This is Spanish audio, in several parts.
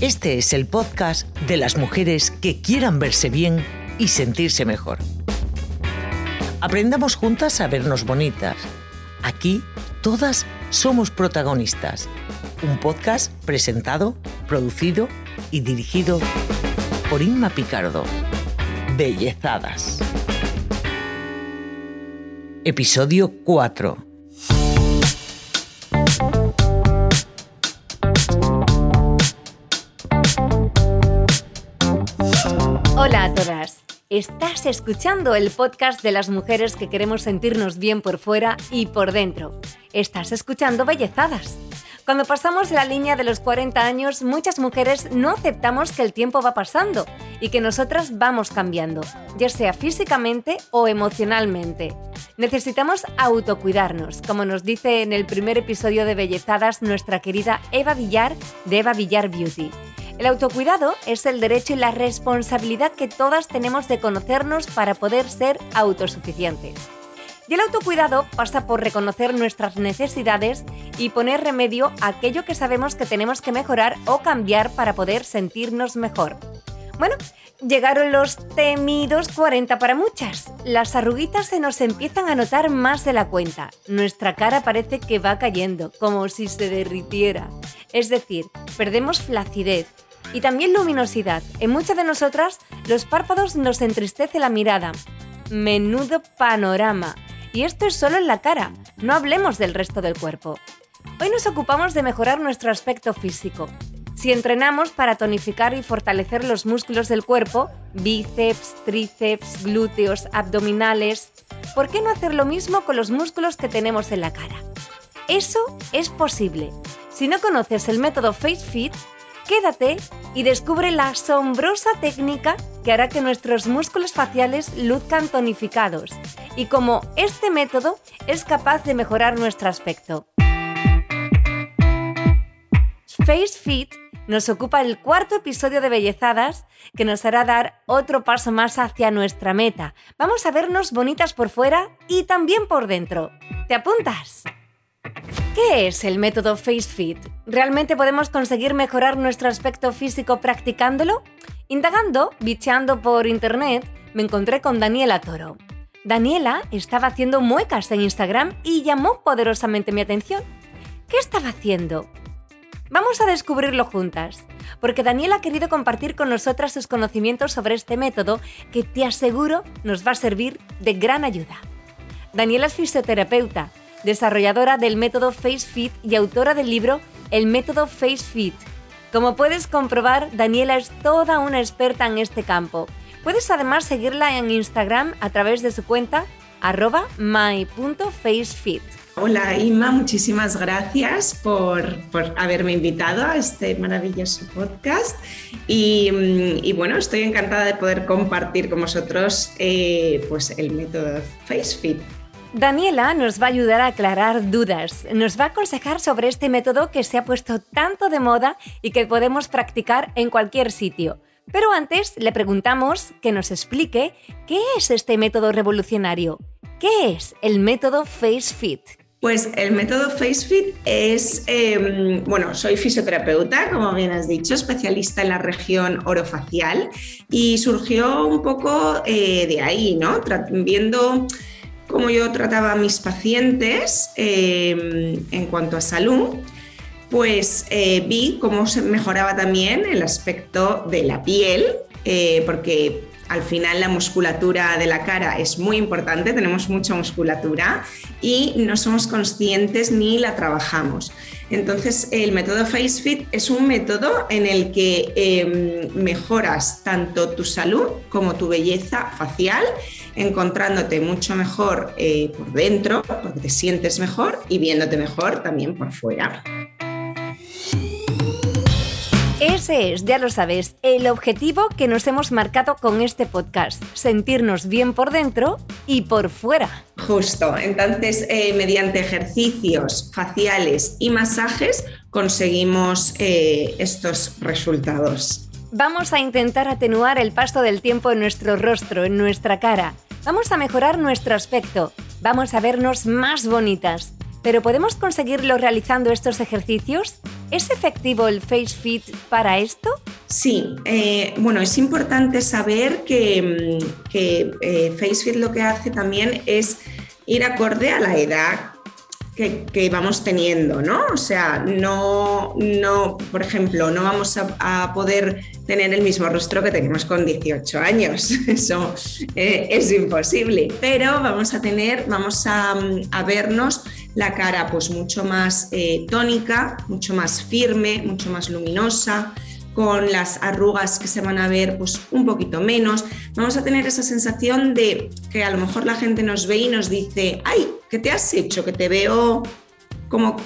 Este es el podcast de las mujeres que quieran verse bien y sentirse mejor. Aprendamos juntas a vernos bonitas. Aquí todas somos protagonistas. Un podcast presentado, producido y dirigido por Inma Picardo. Bellezadas. Episodio 4 Estás escuchando el podcast de las mujeres que queremos sentirnos bien por fuera y por dentro. Estás escuchando Bellezadas. Cuando pasamos la línea de los 40 años, muchas mujeres no aceptamos que el tiempo va pasando y que nosotras vamos cambiando, ya sea físicamente o emocionalmente. Necesitamos autocuidarnos, como nos dice en el primer episodio de Bellezadas nuestra querida Eva Villar de Eva Villar Beauty. El autocuidado es el derecho y la responsabilidad que todas tenemos de conocernos para poder ser autosuficientes. Y el autocuidado pasa por reconocer nuestras necesidades y poner remedio a aquello que sabemos que tenemos que mejorar o cambiar para poder sentirnos mejor. Bueno, llegaron los temidos 40 para muchas. Las arruguitas se nos empiezan a notar más de la cuenta. Nuestra cara parece que va cayendo, como si se derritiera. Es decir, perdemos flacidez, y también luminosidad. En muchas de nosotras, los párpados nos entristece la mirada. Menudo panorama. Y esto es solo en la cara, no hablemos del resto del cuerpo. Hoy nos ocupamos de mejorar nuestro aspecto físico. Si entrenamos para tonificar y fortalecer los músculos del cuerpo, bíceps, tríceps, glúteos, abdominales, ¿por qué no hacer lo mismo con los músculos que tenemos en la cara? Eso es posible. Si no conoces el método FaceFit, Quédate y descubre la asombrosa técnica que hará que nuestros músculos faciales luzcan tonificados y cómo este método es capaz de mejorar nuestro aspecto. Face Fit nos ocupa el cuarto episodio de Bellezadas que nos hará dar otro paso más hacia nuestra meta. Vamos a vernos bonitas por fuera y también por dentro. ¿Te apuntas? ¿Qué es el método FaceFit? ¿Realmente podemos conseguir mejorar nuestro aspecto físico practicándolo? Indagando, bicheando por internet, me encontré con Daniela Toro. Daniela estaba haciendo muecas en Instagram y llamó poderosamente mi atención. ¿Qué estaba haciendo? Vamos a descubrirlo juntas, porque Daniela ha querido compartir con nosotras sus conocimientos sobre este método que te aseguro nos va a servir de gran ayuda. Daniela es fisioterapeuta, desarrolladora del método FaceFit y autora del libro El método FaceFit. Como puedes comprobar, Daniela es toda una experta en este campo. Puedes además seguirla en Instagram a través de su cuenta arroba my.facefit. Hola Inma, muchísimas gracias por, haberme invitado a este maravilloso podcast y, bueno, estoy encantada de poder compartir con vosotros eh, pues el método FaceFit. Daniela nos va a ayudar a aclarar dudas, nos va a aconsejar sobre este método que se ha puesto tanto de moda y que podemos practicar en cualquier sitio. Pero antes le preguntamos que nos explique qué es este método revolucionario. ¿Qué es el método FaceFit? Pues el método FaceFit es, em, bueno, soy fisioterapeuta, como bien has dicho, especialista en la región orofacial y surgió un poco eh, de ahí, ¿no? Viendo cómo yo trataba a mis pacientes em, en cuanto a salud, pues eh, vi cómo se mejoraba también el aspecto de la piel, eh, porque al final la musculatura de la cara es muy importante, tenemos mucha musculatura y no somos conscientes ni la trabajamos. Entonces, el método FaceFit es un método en el que em, mejoras tanto tu salud como tu belleza facial, encontrándote mucho mejor eh, por dentro, porque te sientes mejor y viéndote mejor también por fuera. Ese es, ya lo sabes, el objetivo que nos hemos marcado con este podcast, sentirnos bien por dentro y por fuera. Justo, entonces eh, mediante ejercicios faciales y masajes conseguimos eh, estos resultados. Vamos a intentar atenuar el paso del tiempo en nuestro rostro, en nuestra cara. Vamos a mejorar nuestro aspecto. Vamos a vernos más bonitas. ¿Pero podemos conseguirlo realizando estos ejercicios? ¿Es efectivo el Face Fit para esto? Sí, eh, bueno, es importante saber que, mm, que eh, lo que hace también es ir acorde a la edad que, vamos teniendo, ¿no? O sea, no, no por ejemplo, no vamos a, poder tener el mismo rostro que tenemos con 18 años, eso eh, es imposible, pero vamos a tener, vamos a, vernos la cara pues mucho más eh, tónica, mucho más firme, mucho más luminosa, con las arrugas que se van a ver pues un poquito menos. Vamos a tener esa sensación de que a lo mejor la gente nos ve y nos dice, ay, ¿qué te has hecho? Que te veo como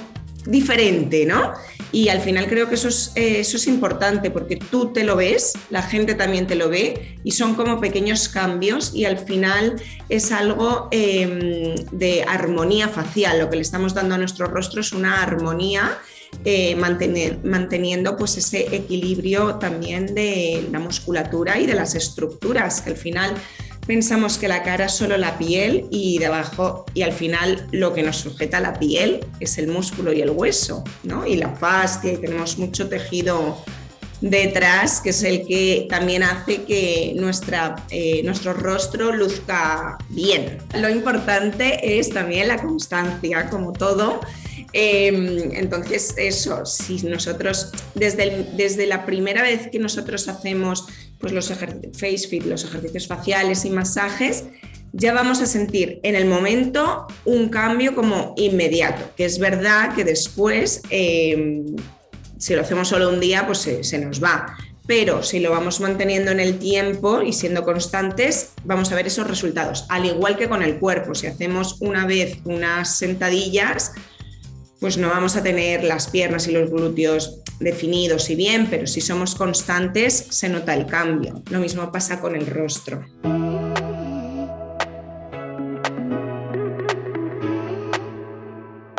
diferente, ¿no? Y al final creo que eso es, eh, eso es importante porque tú te lo ves, la gente también te lo ve y son como pequeños cambios y al final es algo em, de armonía facial. Lo que le estamos dando a nuestro rostro es una armonía eh, manteniendo pues ese equilibrio también de la musculatura y de las estructuras, que al final pensamos que la cara es solo la piel y debajo, y al final lo que nos sujeta la piel es el músculo y el hueso, ¿no? Y la fascia, y tenemos mucho tejido detrás, que es el que también hace que nuestra, eh, nuestro rostro luzca bien. Lo importante es también la constancia, como todo, Em, entonces, eso, si nosotros, desde, desde la primera vez que nosotros hacemos pues, los face fit, los ejercicios faciales y masajes, ya vamos a sentir en el momento un cambio como inmediato, que es verdad que después, em, si lo hacemos solo un día, pues se, se nos va. Pero si lo vamos manteniendo en el tiempo y siendo constantes, vamos a ver esos resultados. Al igual que con el cuerpo, si hacemos una vez unas sentadillas, pues no vamos a tener las piernas y los glúteos definidos y bien, pero si somos constantes se nota el cambio. Lo mismo pasa con el rostro.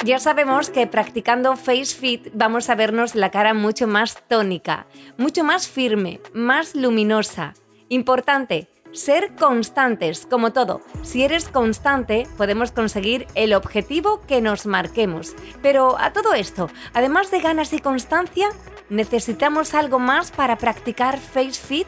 Ya sabemos que practicando Face Fit vamos a vernos la cara mucho más tónica, mucho más firme, más luminosa. Importante, ser constantes, como todo. Si eres constante, podemos conseguir el objetivo que nos marquemos. Pero a todo esto, además de ganas y constancia, ¿necesitamos algo más para practicar Face Fit?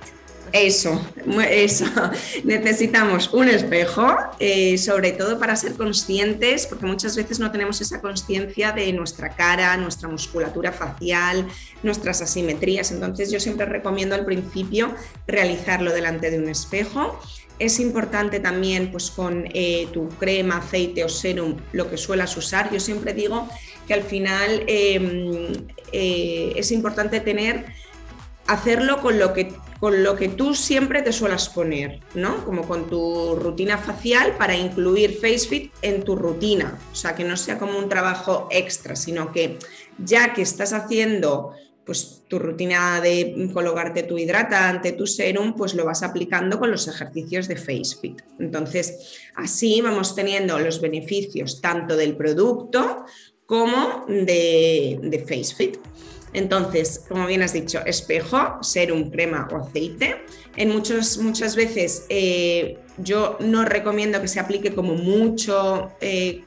Eso, eso. Necesitamos un espejo, eh, sobre todo para ser conscientes, porque muchas veces no tenemos esa conciencia de nuestra cara, nuestra musculatura facial, nuestras asimetrías. Entonces yo siempre recomiendo al principio realizarlo delante de un espejo. Es importante también pues con eh, tu crema, aceite o serum, lo que suelas usar. Yo siempre digo que al final em, eh, es importante tener hacerlo con lo que con lo que tú siempre te suelas poner, ¿no? Como con tu rutina facial para incluir FaceFit en tu rutina. O sea, que no sea como un trabajo extra, sino que ya que estás haciendo pues tu rutina de colocarte tu hidratante, tu serum, pues lo vas aplicando con los ejercicios de FaceFit. Entonces, así vamos teniendo los beneficios tanto del producto como de, de FaceFit. Entonces, como bien has dicho, espejo, serum, crema o aceite. En muchos, muchas veces eh, yo no recomiendo que se aplique como mucho, eh,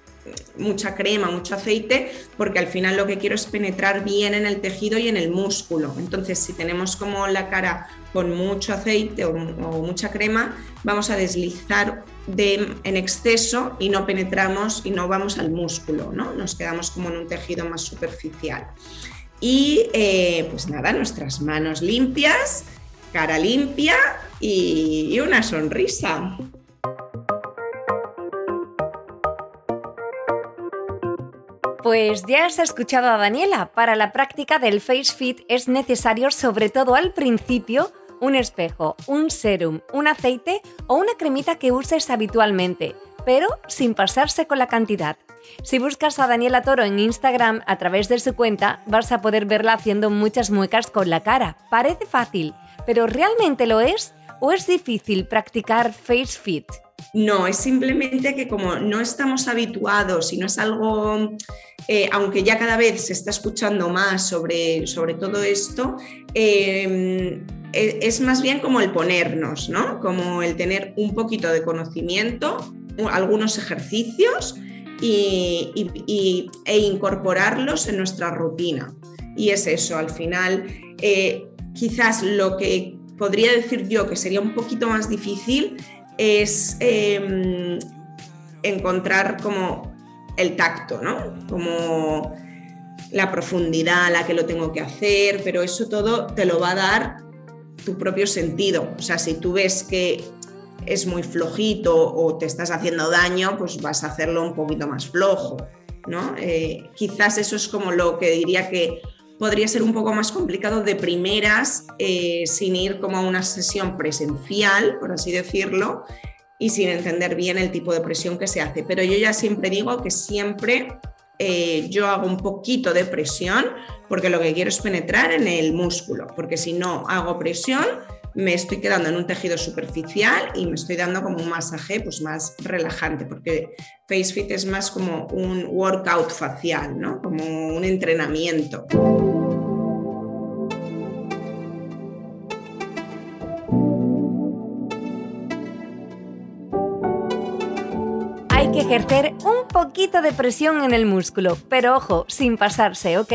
mucha crema, mucho aceite, porque al final lo que quiero es penetrar bien en el tejido y en el músculo. Entonces, si tenemos como la cara con mucho aceite o, mucha crema, vamos a deslizar en exceso y no penetramos y no vamos al músculo, ¿no? Nos quedamos como en un tejido más superficial. Y eh, pues nada, nuestras manos limpias, cara limpia y, una sonrisa. Pues ya has escuchado a Daniela. Para la práctica del Face Fit es necesario, sobre todo al principio, un espejo, un serum, un aceite o una cremita que uses habitualmente, pero sin pasarse con la cantidad. Si buscas a Daniela Toro en Instagram a través de su cuenta, vas a poder verla haciendo muchas muecas con la cara. Parece fácil, pero ¿realmente lo es? ¿O es difícil practicar face fit? No, es simplemente que como no estamos habituados y no es algo, eh, aunque ya cada vez se está escuchando más sobre, sobre todo esto, em, e, es más bien como el ponernos, ¿no? Como el tener un poquito de conocimiento, algunos ejercicios y, e incorporarlos en nuestra rutina. Y es eso, al final, eh, quizás lo que podría decir yo que sería un poquito más difícil es em, encontrar como el tacto, ¿no? Como la profundidad a la que lo tengo que hacer, pero eso todo te lo va a dar tu propio sentido. O sea, si tú ves que es muy flojito o te estás haciendo daño, pues vas a hacerlo un poquito más flojo, ¿no? Eh, quizás eso es como lo que diría que podría ser un poco más complicado de primeras, eh, sin ir como a una sesión presencial, por así decirlo, y sin entender bien el tipo de presión que se hace. Pero yo ya siempre digo que siempre eh, yo hago un poquito de presión porque lo que quiero es penetrar en el músculo, porque si no hago presión me estoy quedando en un tejido superficial y me estoy dando como un masaje pues más relajante, porque FaceFit es más como un workout facial, ¿no? como un entrenamiento. Ejercer un poquito de presión en el músculo, pero ojo, sin pasarse, ¿ok?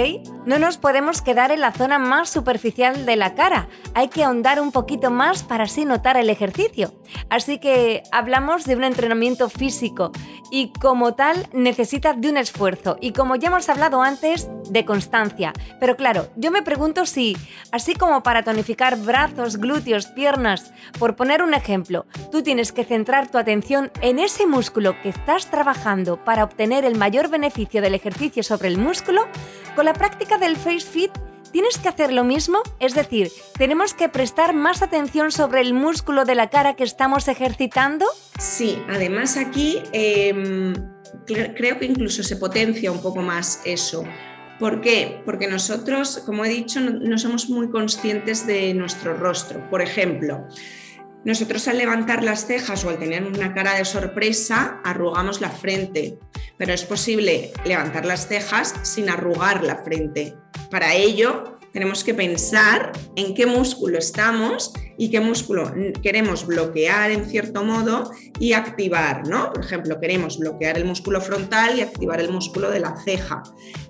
No nos podemos quedar en la zona más superficial de la cara, hay que ahondar un poquito más para así notar el ejercicio. Así que hablamos de un entrenamiento físico y como tal necesita de un esfuerzo y como ya hemos hablado antes, de constancia. Pero claro, yo me pregunto si, así como para tonificar brazos, glúteos, piernas, por poner un ejemplo, tú tienes que centrar tu atención en ese músculo que estás trabajando para obtener el mayor beneficio del ejercicio sobre el músculo, con la práctica del Face Fit ¿Tienes que hacer lo mismo? Es decir, ¿tenemos que prestar más atención sobre el músculo de la cara que estamos ejercitando? Sí, además aquí em, creo que incluso se potencia un poco más eso. ¿Por qué? Porque nosotros, como he dicho, no somos muy conscientes de nuestro rostro. Por ejemplo, nosotros al levantar las cejas o al tener una cara de sorpresa, arrugamos la frente, pero es posible levantar las cejas sin arrugar la frente. Para ello, tenemos que pensar en qué músculo estamos y qué músculo queremos bloquear en cierto modo y activar, ¿no? Por ejemplo, queremos bloquear el músculo frontal y activar el músculo de la ceja.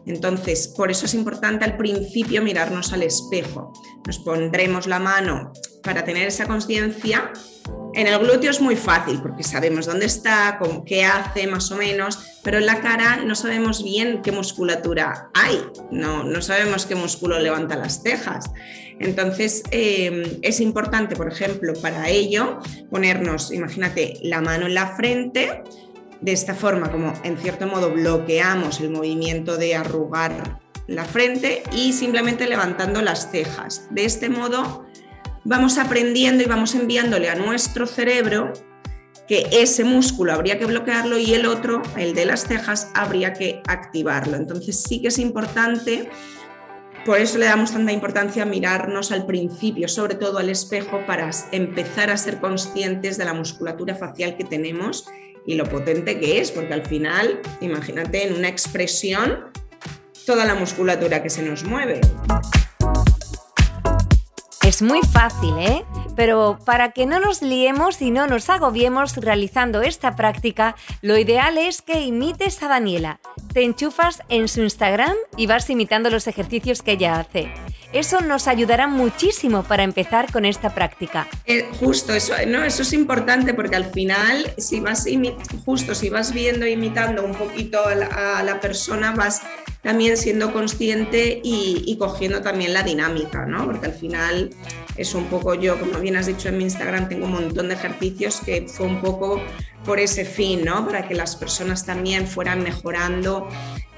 Entonces, por eso es importante al principio mirarnos al espejo. Nos pondremos la mano para tener esa conciencia, en el glúteo es muy fácil porque sabemos dónde está, con qué hace más o menos, pero en la cara no sabemos bien qué musculatura hay, no, no sabemos qué músculo levanta las cejas. Entonces em, es importante, por ejemplo, para ello ponernos, imagínate, la mano en la frente, de esta forma como en cierto modo bloqueamos el movimiento de arrugar la frente y simplemente levantando las cejas. De este modo vamos aprendiendo y vamos enviándole a nuestro cerebro que ese músculo habría que bloquearlo y el otro, el de las cejas, habría que activarlo. Entonces sí que es importante, por eso le damos tanta importancia a mirarnos al principio, sobre todo al espejo, para empezar a ser conscientes de la musculatura facial que tenemos y lo potente que es, porque al final, imagínate en una expresión toda la musculatura que se nos mueve. Es muy fácil, ¿eh? Pero para que no nos liemos y no nos agobiemos realizando esta práctica, lo ideal es que imites a Daniela. Te enchufas en su Instagram y vas imitando los ejercicios que ella hace. Eso nos ayudará muchísimo para empezar con esta práctica. Eh, justo, eso, no, eso es importante porque al final, si vas justo si vas viendo, imitando un poquito a la, persona, vas también siendo consciente y, cogiendo también la dinámica, ¿no? Porque al final es un poco yo, como bien has dicho en mi Instagram, tengo un montón de ejercicios que fue un poco por ese fin, ¿no? Para que las personas también fueran mejorando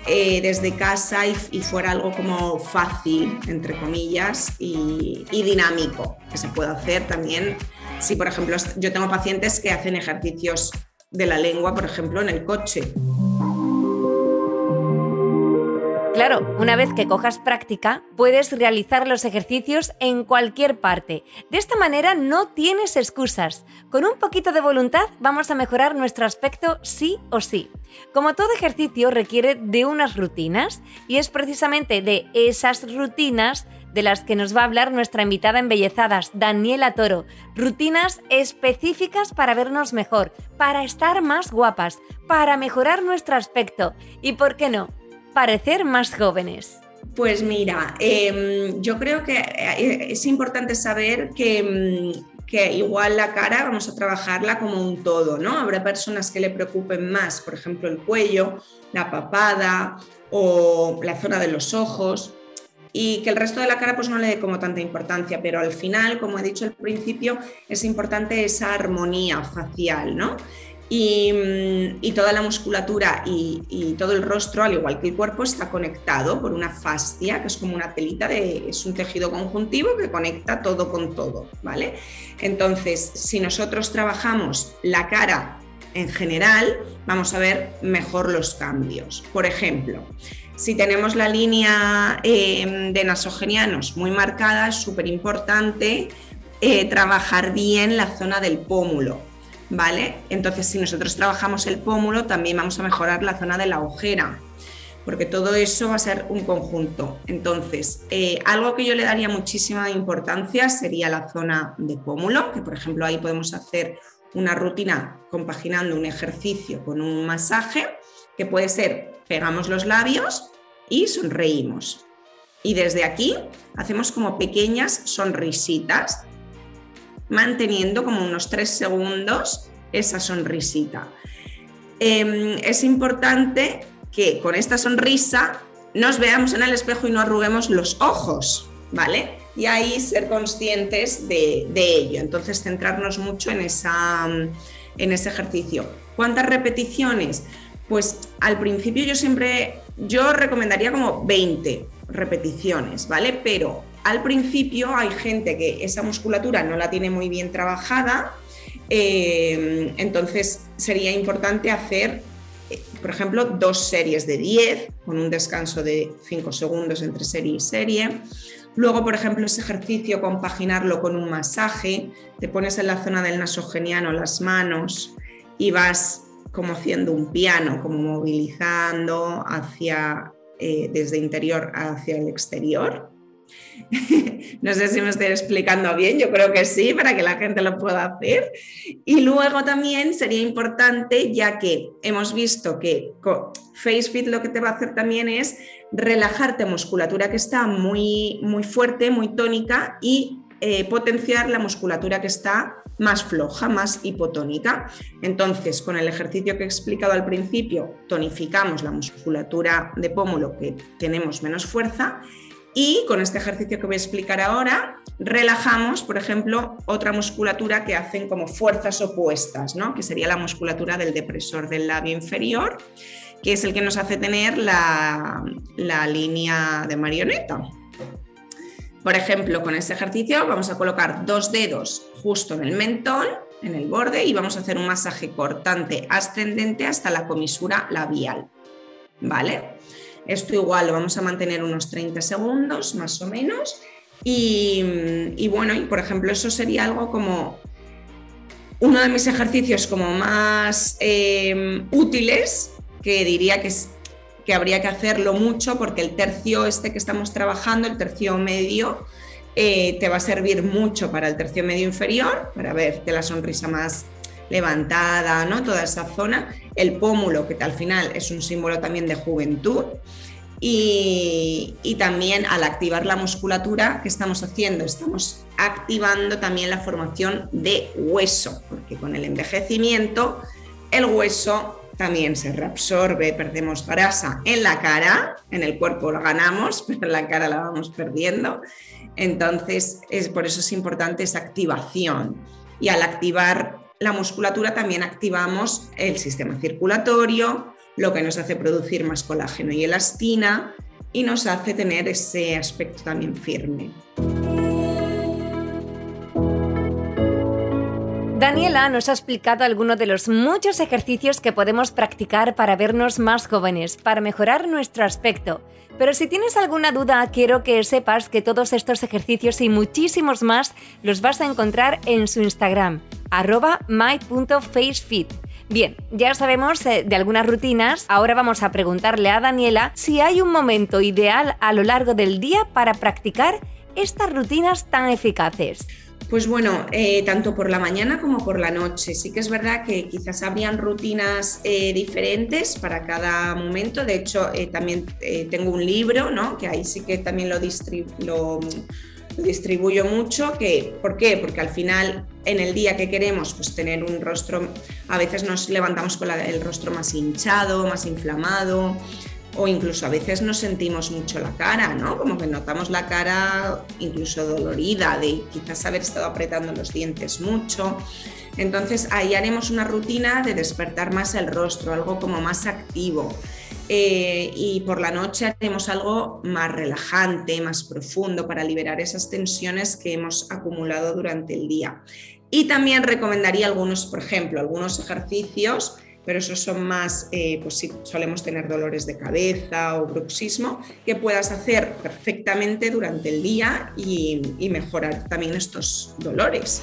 eh, desde casa y, fuera algo como fácil, entre comillas, y, y, dinámico, que se puede hacer también. Si, por ejemplo, yo tengo pacientes que hacen ejercicios de la lengua, por ejemplo, en el coche. Claro, una vez que cojas práctica, puedes realizar los ejercicios en cualquier parte. De esta manera no tienes excusas. Con un poquito de voluntad vamos a mejorar nuestro aspecto sí o sí. Como todo ejercicio requiere de unas rutinas y es precisamente de esas rutinas de las que nos va a hablar nuestra invitada embellezadas, Daniela Toro. Rutinas específicas para vernos mejor, para estar más guapas, para mejorar nuestro aspecto y, ¿por qué no?, parecer más jóvenes. Pues mira, em, yo creo que eh, es importante saber que, mm, que, igual la cara vamos a trabajarla como un todo, ¿no? Habrá personas que le preocupen más, por ejemplo, el cuello, la papada o la zona de los ojos y que el resto de la cara pues no le dé como tanta importancia, pero al final, como he dicho al principio, es importante esa armonía facial, ¿no? Y, mm, toda la musculatura y, todo el rostro, al igual que el cuerpo, está conectado por una fascia, que es como una telita, de, es un tejido conjuntivo que conecta todo con todo, ¿vale? Entonces, si nosotros trabajamos la cara en general, vamos a ver mejor los cambios. Por ejemplo, si tenemos la línea em, de nasogenianos muy marcada, es súper importante eh, trabajar bien la zona del pómulo, ¿vale? Entonces, si nosotros trabajamos el pómulo, también vamos a mejorar la zona de la ojera, porque todo eso va a ser un conjunto. Entonces, eh, algo que yo le daría muchísima importancia sería la zona de pómulo, que por ejemplo ahí podemos hacer una rutina compaginando un ejercicio con un masaje, que puede ser pegamos los labios y sonreímos. Y desde aquí hacemos como pequeñas sonrisitas, manteniendo como unos tres segundos esa sonrisita. Em, es importante que con esta sonrisa nos veamos en el espejo y no arruguemos los ojos, ¿vale? Y ahí ser conscientes de, de ello. Entonces centrarnos mucho en, esa, en ese ejercicio. ¿Cuántas repeticiones? Pues al principio yo siempre, yo recomendaría como 20 repeticiones, ¿vale? Pero al principio hay gente que esa musculatura no la tiene muy bien trabajada, eh, entonces sería importante hacer, eh, por ejemplo, dos series de 10 con un descanso de 5 segundos entre serie y serie. Luego, por ejemplo, ese ejercicio, compaginarlo con un masaje, te pones en la zona del nasogeniano las manos y vas como haciendo un piano, como movilizando hacia, eh, desde interior hacia el exterior. no sé si me estoy explicando bien, yo creo que sí, para que la gente lo pueda hacer. Y luego también sería importante, ya que hemos visto que FaceFit lo que te va a hacer también es relajarte musculatura que está muy, muy fuerte, muy tónica y eh, potenciar la musculatura que está más floja, más hipotónica. Entonces, con el ejercicio que he explicado al principio, tonificamos la musculatura de pómulo que tenemos menos fuerza y con este ejercicio que voy a explicar ahora, relajamos, por ejemplo, otra musculatura que hacen como fuerzas opuestas, ¿no? que sería la musculatura del depresor del labio inferior, que es el que nos hace tener la, la línea de marioneta. Por ejemplo, con este ejercicio vamos a colocar dos dedos justo en el mentón, en el borde, y vamos a hacer un masaje cortante ascendente hasta la comisura labial. ¿Vale? Esto igual lo vamos a mantener unos 30 segundos más o menos. Y, bueno, y por ejemplo, eso sería algo como uno de mis ejercicios como más eh, útiles, que diría que es que habría que hacerlo mucho porque el tercio este que estamos trabajando, el tercio medio, eh, te va a servir mucho para el tercio medio inferior, para verte la sonrisa más levantada, ¿no? Toda esa zona. El pómulo, que al final es un símbolo también de juventud. Y, y, también al activar la musculatura, ¿qué estamos haciendo? Estamos activando también la formación de hueso, porque con el envejecimiento el hueso también se reabsorbe, perdemos grasa en la cara, en el cuerpo lo ganamos, pero en la cara la vamos perdiendo. Entonces, es, por eso es importante esa activación. Y al activar la musculatura también activamos el sistema circulatorio, lo que nos hace producir más colágeno y elastina y nos hace tener ese aspecto también firme. Daniela nos ha explicado algunos de los muchos ejercicios que podemos practicar para vernos más jóvenes, para mejorar nuestro aspecto. Pero si tienes alguna duda, quiero que sepas que todos estos ejercicios y muchísimos más los vas a encontrar en su Instagram, arroba my.facefit. Bien, ya sabemos eh, de algunas rutinas, ahora vamos a preguntarle a Daniela si hay un momento ideal a lo largo del día para practicar estas rutinas tan eficaces. Pues bueno, eh, tanto por la mañana como por la noche. Sí que es verdad que quizás habrían rutinas eh, diferentes para cada momento. De hecho, también tengo un libro, ¿no? Que ahí sí que también lo, distribuyo mucho. ¿Por qué? Porque al final en el día que queremos pues, tener un rostro, a veces nos levantamos con el rostro más hinchado, más inflamado, o incluso a veces nos sentimos mucho la cara, ¿no? Como que notamos la cara incluso dolorida de quizás haber estado apretando los dientes mucho. Entonces ahí haremos una rutina de despertar más el rostro, algo como más activo. Eh, y por la noche haremos algo más relajante, más profundo para liberar esas tensiones que hemos acumulado durante el día. Y también recomendaría algunos, por ejemplo, algunos ejercicios, pero esos son más, eh, pues si solemos tener dolores de cabeza o bruxismo, que puedas hacer perfectamente durante el día y, y mejorar también estos dolores.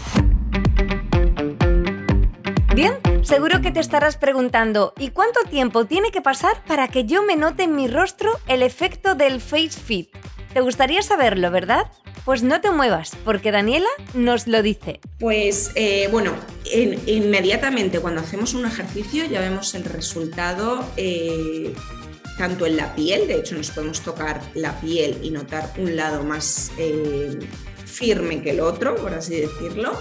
Bien, seguro que te estarás preguntando, ¿y cuánto tiempo tiene que pasar para que yo me note en mi rostro el efecto del face fit? ¿Te gustaría saberlo, verdad? Pues no te muevas, porque Daniela nos lo dice. Pues eh, bueno, inmediatamente cuando hacemos un ejercicio ya vemos el resultado eh, tanto en la piel, de hecho nos podemos tocar la piel y notar un lado más eh, firme que el otro, por así decirlo,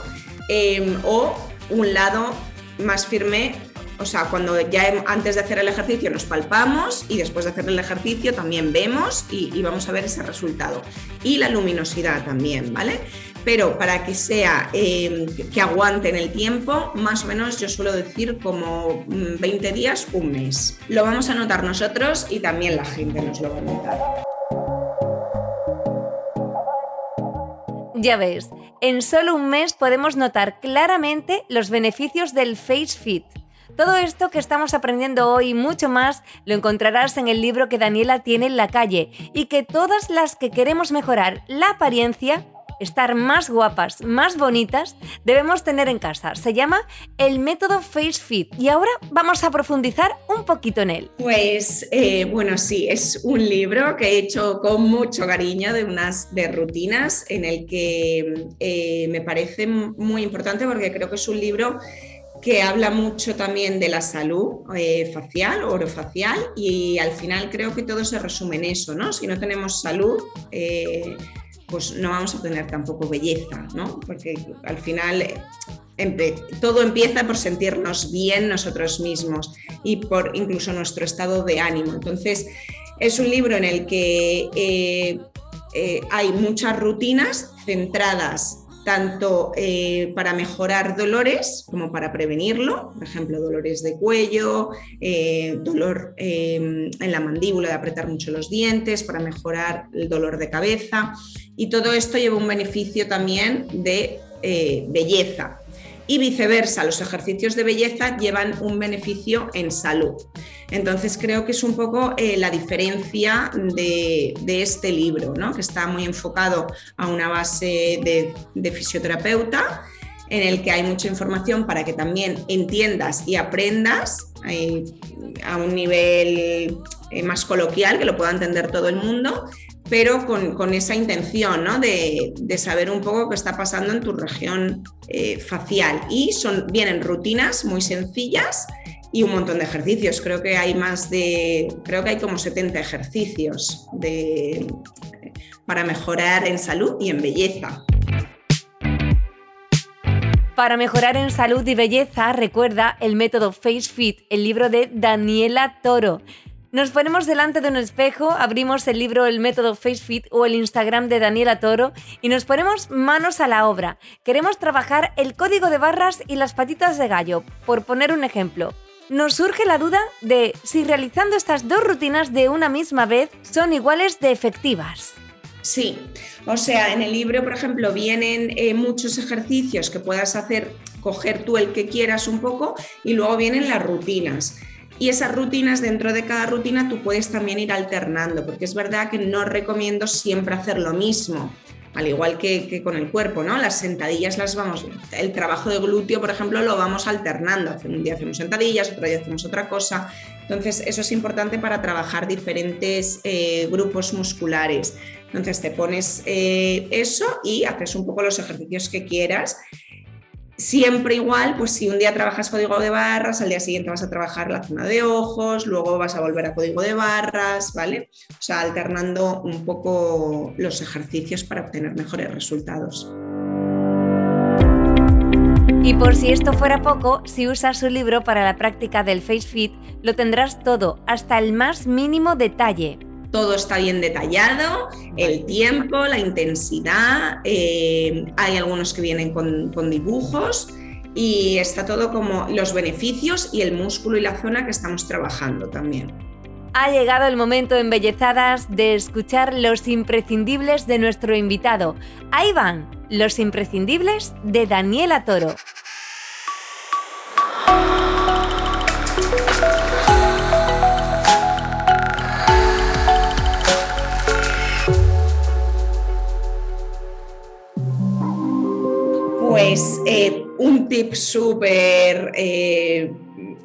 o un lado más firme o sea, cuando ya antes de hacer el ejercicio nos palpamos y después de hacer el ejercicio también vemos y, vamos a ver ese resultado. Y la luminosidad también, ¿vale? Pero para que sea, em, que aguante en el tiempo, más o menos yo suelo decir como 20 mm, días, un mes. Lo vamos a notar nosotros y también la gente nos lo va a notar. Ya ves, en solo un mes podemos notar claramente los beneficios del Face Fit todo esto que estamos aprendiendo hoy y mucho más lo encontrarás en el libro que Daniela tiene en la calle y que todas las que queremos mejorar la apariencia estar más guapas, más bonitas, debemos tener en casa. Se llama el método Face Fit y ahora vamos a profundizar un poquito en él. Pues eh, bueno, sí, es un libro que he hecho con mucho cariño de unas de rutinas en el que eh, me parece muy importante porque creo que es un libro que habla mucho también de la salud eh, facial, orofacial, y al final creo que todo se resume en eso, ¿no? Si no tenemos salud, eh, pues no vamos a tener tampoco belleza, ¿no? Porque al final eh, todo empieza por sentirnos bien nosotros mismos y por incluso nuestro estado de ánimo. Entonces, es un libro en el que hay muchas rutinas centradas tanto eh, para mejorar dolores como para prevenirlo, por ejemplo, dolores de cuello, eh, dolor em, en la mandíbula de apretar mucho los dientes, para mejorar el dolor de cabeza. Y todo esto lleva un beneficio también de eh, belleza, y viceversa, los ejercicios de belleza llevan un beneficio en salud. Entonces creo que es un poco eh, la diferencia de, este libro, ¿no? que está muy enfocado a una base de, fisioterapeuta en el que hay mucha información para que también entiendas y aprendas eh, a un nivel eh, más coloquial, que lo pueda entender todo el mundo, pero con, esa intención ¿no? de, saber un poco qué está pasando en tu región eh, facial. Y son, vienen rutinas muy sencillas y un montón de ejercicios. Creo que hay más de, creo que hay como 70 ejercicios de, para mejorar en salud y en belleza. Para mejorar en salud y belleza, recuerda el método Face Fit, el libro de Daniela Toro. Nos ponemos delante de un espejo, abrimos el libro El método FaceFit o el Instagram de Daniela Toro y nos ponemos manos a la obra. Queremos trabajar el código de barras y las patitas de gallo, por poner un ejemplo. Nos surge la duda de si realizando estas dos rutinas de una misma vez son iguales de efectivas. Sí, o sea, en el libro, por ejemplo, vienen eh, muchos ejercicios que puedas hacer, coger tú el que quieras un poco y luego vienen las rutinas. Y esas rutinas, dentro de cada rutina, tú puedes también ir alternando, porque es verdad que no recomiendo siempre hacer lo mismo. al igual que, con el cuerpo, ¿no? Las sentadillas las vamos, el trabajo de glúteo, por ejemplo, lo vamos alternando. Un día hacemos sentadillas, otro día hacemos otra cosa. Entonces, eso es importante para trabajar diferentes eh, grupos musculares. Entonces, te pones eh, eso y haces un poco los ejercicios que quieras siempre igual, pues si un día trabajas código de barras, al día siguiente vas a trabajar la zona de ojos, luego vas a volver a código de barras, ¿vale? O sea, alternando un poco los ejercicios para obtener mejores resultados. Y por si esto fuera poco, si usas su libro para la práctica del Face Fit, lo tendrás todo, hasta el más mínimo detalle todo está bien detallado, el tiempo, la intensidad, eh, hay algunos que vienen con, con dibujos y está todo como los beneficios y el músculo y la zona que estamos trabajando también. Ha llegado el momento, embellezadas, de escuchar los imprescindibles de nuestro invitado. Ahí van, los imprescindibles de Daniela Toro. Pues eh, un tip súper eh,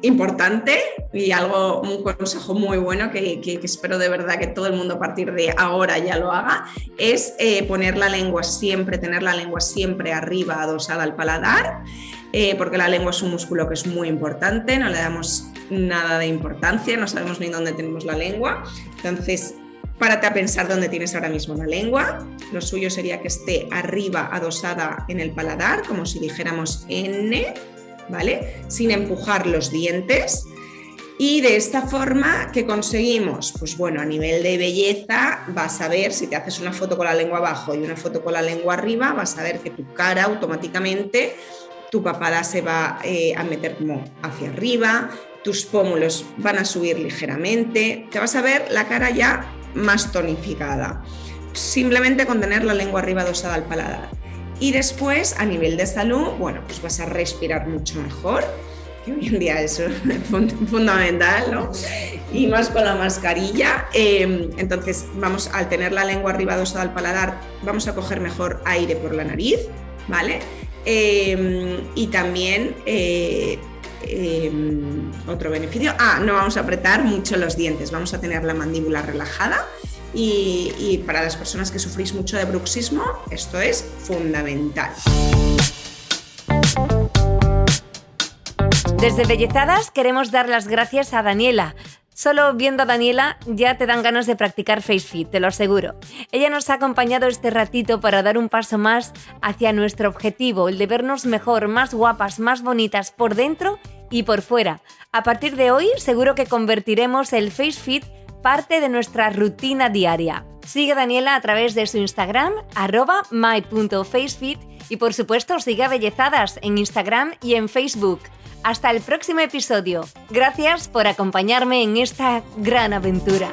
importante y algo, un consejo muy bueno que, espero de verdad que todo el mundo a partir de ahora ya lo haga, es eh, poner la lengua siempre, tener la lengua siempre arriba, adosada al paladar, porque la lengua es un músculo que es muy importante, no le damos nada de importancia, no sabemos ni dónde tenemos la lengua. Entonces, Párate a pensar dónde tienes ahora mismo la lengua. Lo suyo sería que esté arriba, adosada en el paladar, como si dijéramos N, ¿vale? Sin empujar los dientes. Y de esta forma, ¿qué conseguimos? Pues bueno, a nivel de belleza, vas a ver, si te haces una foto con la lengua abajo y una foto con la lengua arriba, vas a ver que tu cara automáticamente, tu papada se va eh, a meter como hacia arriba, tus pómulos van a subir ligeramente, te vas a ver la cara ya más tonificada. Simplemente con tener la lengua arriba dosada al paladar. Y después, a nivel de salud, bueno, pues vas a respirar mucho mejor, que hoy en día eso es fundamental, ¿no? Y más con la mascarilla. Em, entonces, vamos, al tener la lengua arriba dosada al paladar, vamos a coger mejor aire por la nariz, ¿vale? Em, y también eh, Em, otro beneficio. Ah, no vamos a apretar mucho los dientes, vamos a tener la mandíbula relajada y, y para las personas que sufrís mucho de bruxismo, esto es fundamental. Desde Bellezadas queremos dar las gracias a Daniela, Solo viendo a Daniela ya te dan ganas de practicar FaceFit, te lo aseguro. Ella nos ha acompañado este ratito para dar un paso más hacia nuestro objetivo, el de vernos mejor, más guapas, más bonitas por dentro y por fuera. A partir de hoy seguro que convertiremos el FaceFit parte de nuestra rutina diaria. Sigue Daniela a través de su Instagram, arroba my.facefit y por supuesto sigue a Bellezadas en Instagram y en Facebook. Hasta el próximo episodio. Gracias por acompañarme en esta gran aventura.